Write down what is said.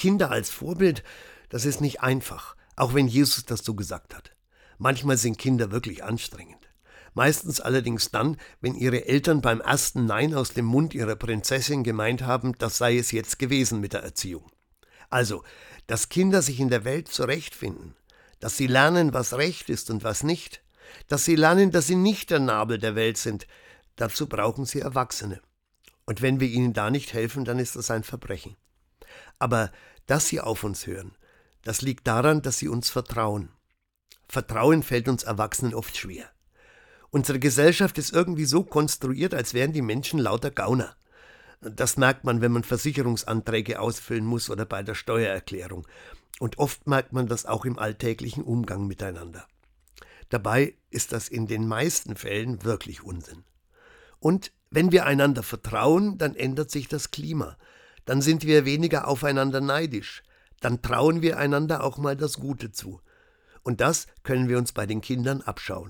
Kinder als Vorbild, das ist nicht einfach, auch wenn Jesus das so gesagt hat. Manchmal sind Kinder wirklich anstrengend. Meistens allerdings dann, wenn ihre Eltern beim ersten Nein aus dem Mund ihrer Prinzessin gemeint haben, das sei es jetzt gewesen mit der Erziehung. Also, dass Kinder sich in der Welt zurechtfinden, dass sie lernen, was recht ist und was nicht, dass sie lernen, dass sie nicht der Nabel der Welt sind, dazu brauchen sie Erwachsene. Und wenn wir ihnen da nicht helfen, dann ist das ein Verbrechen. Aber dass sie auf uns hören, das liegt daran, dass sie uns vertrauen. Vertrauen fällt uns Erwachsenen oft schwer. Unsere Gesellschaft ist irgendwie so konstruiert, als wären die Menschen lauter Gauner. Das merkt man, wenn man Versicherungsanträge ausfüllen muss oder bei der Steuererklärung. Und oft merkt man das auch im alltäglichen Umgang miteinander. Dabei ist das in den meisten Fällen wirklich Unsinn. Und wenn wir einander vertrauen, dann ändert sich das Klima. Dann sind wir weniger aufeinander neidisch. Dann trauen wir einander auch mal das Gute zu. Und das können wir uns bei den Kindern abschauen.